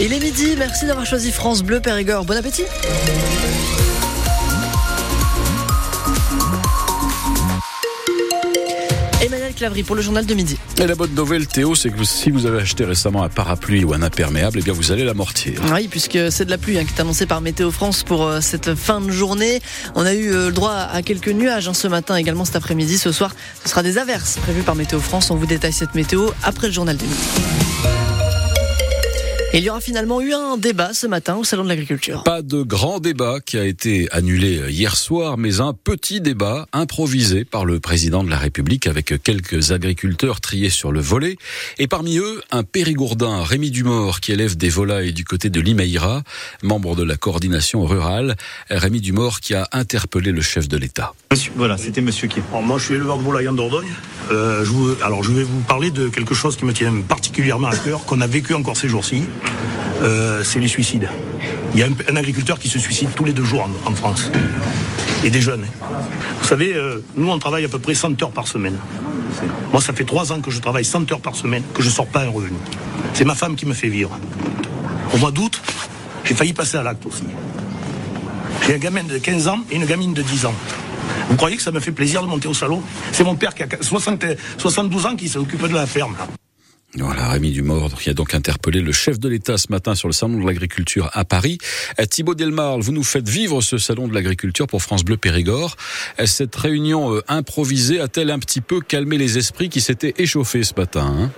Il est midi, merci d'avoir choisi France Bleu Périgord. Bon appétit Emmanuel Clavry pour le journal de midi. Et la bonne nouvelle, Théo, c'est que si vous avez acheté récemment un parapluie ou un imperméable, eh bien vous allez l'amortir. Oui, puisque c'est de la pluie hein, qui est annoncée par Météo France pour euh, cette fin de journée. On a eu euh, le droit à quelques nuages hein, ce matin, également cet après-midi. Ce soir, ce sera des averses prévues par Météo France. On vous détaille cette météo après le journal de midi il y aura finalement eu un débat ce matin au Salon de l'Agriculture. Pas de grand débat qui a été annulé hier soir, mais un petit débat improvisé par le président de la République avec quelques agriculteurs triés sur le volet. Et parmi eux, un périgourdin, Rémi Dumort, qui élève des volailles du côté de Limeira, membre de la coordination rurale. Rémi Dumort qui a interpellé le chef de l'État. Voilà, c'était monsieur qui. moi, je suis éleveur de volailles en Dordogne. Euh, je alors, je vais vous parler de quelque chose qui me tient particulièrement à cœur, qu'on a vécu encore ces jours-ci. Euh, c'est les suicides. Il y a un, agriculteur qui se suicide tous les deux jours en, France. Et des jeunes. Vous savez, euh, nous, on travaille à peu près 100 heures par semaine. Moi, ça fait trois ans que je travaille 100 heures par semaine, que je ne sors pas un revenu. C'est ma femme qui me fait vivre. Au mois d'août, j'ai failli passer à l'acte aussi. J'ai un gamin de 15 ans et une gamine de 10 ans. Vous croyez que ça me fait plaisir de monter au salon? C'est mon père qui a 72 ans qui s'occupe de la ferme. Voilà, Rémi Dumort, qui a donc interpellé le chef de l'État ce matin sur le salon de l'agriculture à Paris. Euh, Thibaut Delmarle, vous nous faites vivre ce salon de l'agriculture pour France Bleu Périgord. Euh, cette réunion euh, improvisée a-t-elle un petit peu calmé les esprits qui s'étaient échauffés ce matin hein?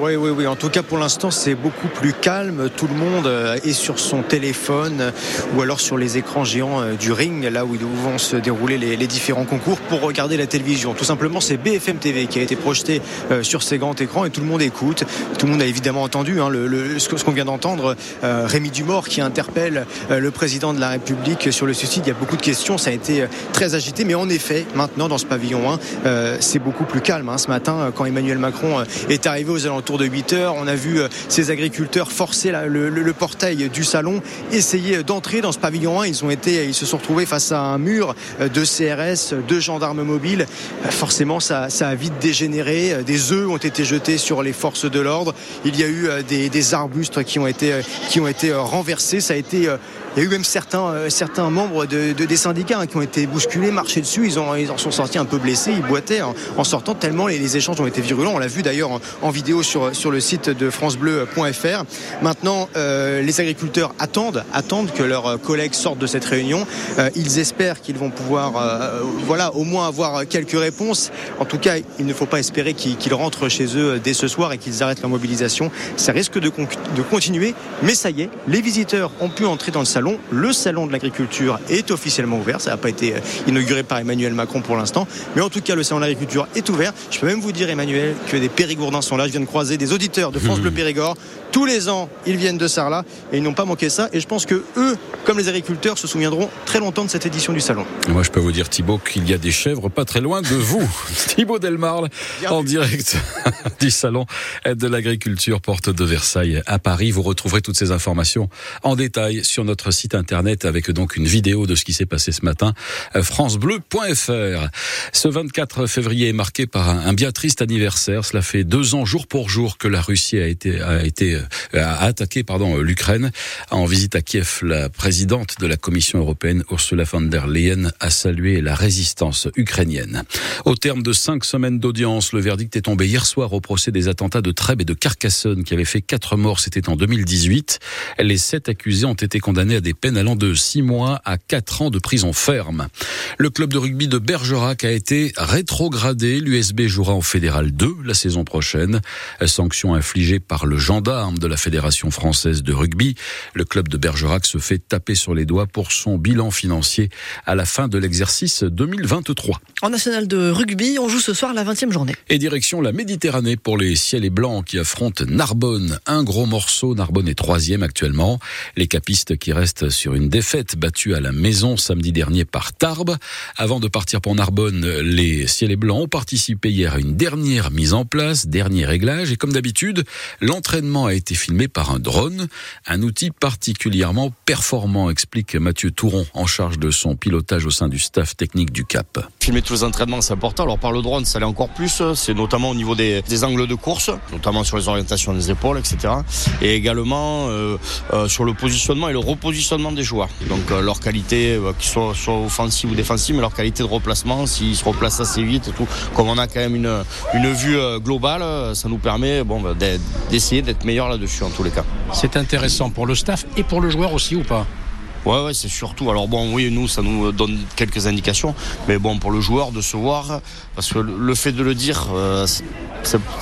Oui, oui, oui. En tout cas, pour l'instant, c'est beaucoup plus calme. Tout le monde euh, est sur son téléphone euh, ou alors sur les écrans géants euh, du ring, là où vont se dérouler les, différents concours pour regarder la télévision. Tout simplement, c'est BFM TV qui a été projeté sur ces grands écrans et tout le monde écoute. Tout le monde a évidemment entendu hein, ce qu'on vient d'entendre. Rémi Dumort qui interpelle le président de la République sur le suicide. Il y a beaucoup de questions. Ça a été très agité. Mais en effet, maintenant, dans ce pavillon 1, c'est beaucoup plus calme. Hein. Ce matin, quand Emmanuel Macron est arrivé aux de 8 heures. On a vu euh, ces agriculteurs forcer le, portail du salon, essayer d'entrer dans ce pavillon 1. Ils ont été, ils se sont retrouvés face à un mur euh, de CRS, de gendarmes mobiles. Euh, forcément, ça, a vite dégénéré. Des œufs ont été jetés sur les forces de l'ordre. Il y a eu des, arbustes qui ont été, qui ont été renversés. Ça a été il y a eu même certains, euh, certains membres de, des syndicats hein, qui ont été bousculés, marchés dessus. Ils, ont, ils en sont sortis un peu blessés. Ils boitaient en, sortant tellement les, échanges ont été virulents. On l'a vu d'ailleurs en, vidéo sur, sur le site de francebleu.fr. Maintenant, euh, les agriculteurs attendent, attendent que leurs collègues sortent de cette réunion. Euh, ils espèrent qu'ils vont pouvoir, voilà, au moins avoir quelques réponses. En tout cas, il ne faut pas espérer qu'ils rentrent chez eux dès ce soir et qu'ils arrêtent leur mobilisation. Ça risque de, de continuer. Mais ça y est, les visiteurs ont pu entrer dans le salon le salon de l'agriculture est officiellement ouvert. Ça n'a pas été euh, inauguré par Emmanuel Macron pour l'instant. Mais en tout cas, le salon de l'agriculture est ouvert. Je peux même vous dire, Emmanuel, que des Périgourdins sont là. Je viens de croiser des auditeurs de France mmh. Bleu Périgord. Tous les ans, ils viennent de Sarlat et ils n'ont pas manqué ça. Et je pense que eux, comme les agriculteurs, se souviendront très longtemps de cette édition du salon. Moi, je peux vous dire, Thibaut, qu'il y a des chèvres pas très loin de vous. Thibaut Delmarle, en direct du salon de l'agriculture, porte de Versailles à Paris. Vous retrouverez toutes ces informations en détail sur notre site internet avec donc une vidéo de ce qui s'est passé ce matin. francebleu.fr. Ce 24 février est marqué par un, bien triste anniversaire. Cela fait deux ans jour pour jour que la Russie a été, a euh, attaqué pardon l'Ukraine. En visite à Kiev, la présidente de la Commission européenne Ursula von der Leyen a salué la résistance ukrainienne. Au terme de cinq semaines d'audience, le verdict est tombé hier soir au procès des attentats de Trèbes et de Carcassonne qui avaient fait quatre morts. C'était en 2018. Les sept accusés ont été condamnés à des peines allant de six mois à quatre ans de prison ferme. Le club de rugby de Bergerac a été rétrogradé. L'USB jouera en Fédéral 2 la saison prochaine. Sanction infligée par le gendarme de la Fédération française de rugby. Le club de Bergerac se fait taper sur les doigts pour son bilan financier à la fin de l'exercice 2023. En national de rugby, on joue ce soir la 20e journée. Et direction la Méditerranée pour les ciels et blancs qui affrontent Narbonne. Un gros morceau. Narbonne est troisième actuellement. Les capistes qui restent sur une défaite battue à la maison samedi dernier par Tarbes. Avant de partir pour Narbonne, les ciels et blancs ont participé hier à une dernière mise en place, dernier réglage. Et comme d'habitude, l'entraînement a été filmé par un drone, un outil particulièrement performant, explique Mathieu Touron, en charge de son pilotage au sein du staff technique du CAP filmer tous les entraînements, c'est important. Alors par le drone, ça l'est encore plus. C'est notamment au niveau des, angles de course, notamment sur les orientations des épaules, etc. Et également euh, euh, sur le positionnement et le repositionnement des joueurs. Donc euh, leur qualité, qu'ils soient soit offensive ou défensive, mais leur qualité de replacement, s'ils se replacent assez vite et tout. Comme on a quand même une, vue globale, ça nous permet bon, bah, d'essayer d'être meilleur là-dessus en tous les cas. C'est intéressant pour le staff et pour le joueur aussi ou pas? Ouais, ouais, c'est surtout. Alors bon, oui, nous, ça nous donne quelques indications, mais bon, pour le joueur de se voir, parce que le fait de le dire, euh,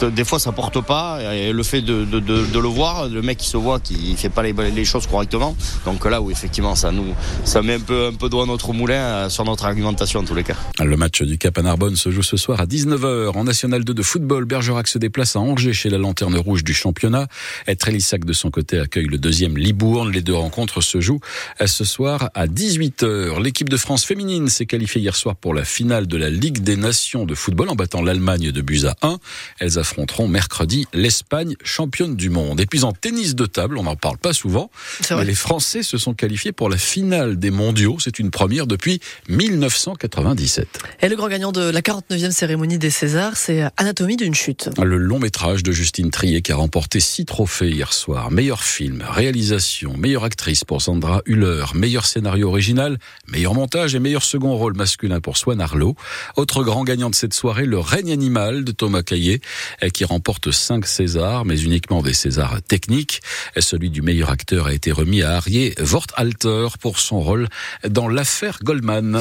des fois, ça porte pas. Et le fait de, le voir, le mec qui se voit, qui fait pas les, choses correctement. Donc là, où effectivement, ça nous, ça met un peu, un peu à notre moulin euh, sur notre argumentation en tous les cas. Le match du Cap à Narbonne se joue ce soir à 19h en National 2 de football. Bergerac se déplace à Angers chez la Lanterne Rouge du championnat. Et Trélissac de son côté accueille le deuxième Libourne. Les deux rencontres se jouent ce soir à 18h. L'équipe de France féminine s'est qualifiée hier soir pour la finale de la Ligue des Nations de football en battant l'Allemagne de buts à 1. Elles affronteront mercredi l'Espagne, championne du monde. Et puis en tennis de table, on n'en parle pas souvent, mais les Français se sont qualifiés pour la finale des mondiaux. C'est une première depuis 1997. Et le grand gagnant de la 49e cérémonie des Césars, c'est Anatomie d'une chute. Le long métrage de Justine Trier qui a remporté six trophées hier soir. Meilleur film, réalisation, meilleure actrice pour Sandra Hüller, meilleur scénario original, meilleur montage et meilleur second rôle masculin pour Swan Arlo. Autre grand gagnant de cette soirée, Le règne animal de Thomas Caillé, qui remporte 5 Césars, mais uniquement des Césars techniques. Celui du meilleur acteur a été remis à Arié Wortalter pour son rôle dans l'affaire Goldman.